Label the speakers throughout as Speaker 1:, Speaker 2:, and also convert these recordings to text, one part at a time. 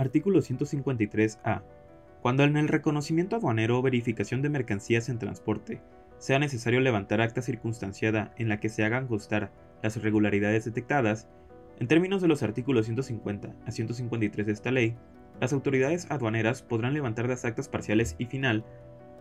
Speaker 1: Artículo 153A. Cuando en el reconocimiento aduanero o verificación de mercancías en transporte sea necesario levantar acta circunstanciada en la que se hagan constar las irregularidades detectadas, en términos de los artículos 150 a 153 de esta ley, las autoridades aduaneras podrán levantar las actas parciales y final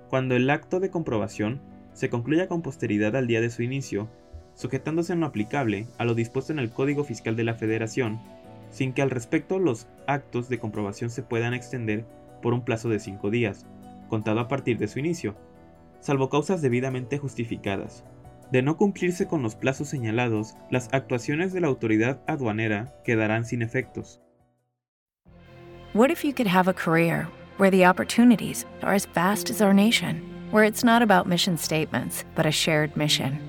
Speaker 1: cuando el acto de comprobación se concluya con posteridad al día de su inicio, sujetándose en lo aplicable a lo dispuesto en el Código Fiscal de la Federación, sin que al respecto los actos de comprobación se puedan extender por un plazo de cinco días, contado a partir de su inicio, salvo causas debidamente justificadas. De no cumplirse con los plazos señalados, las actuaciones de la autoridad aduanera quedarán sin efectos.
Speaker 2: What if you could have a career where the opportunities are as vast as our nation, where it's not about mission statements, but a shared mission?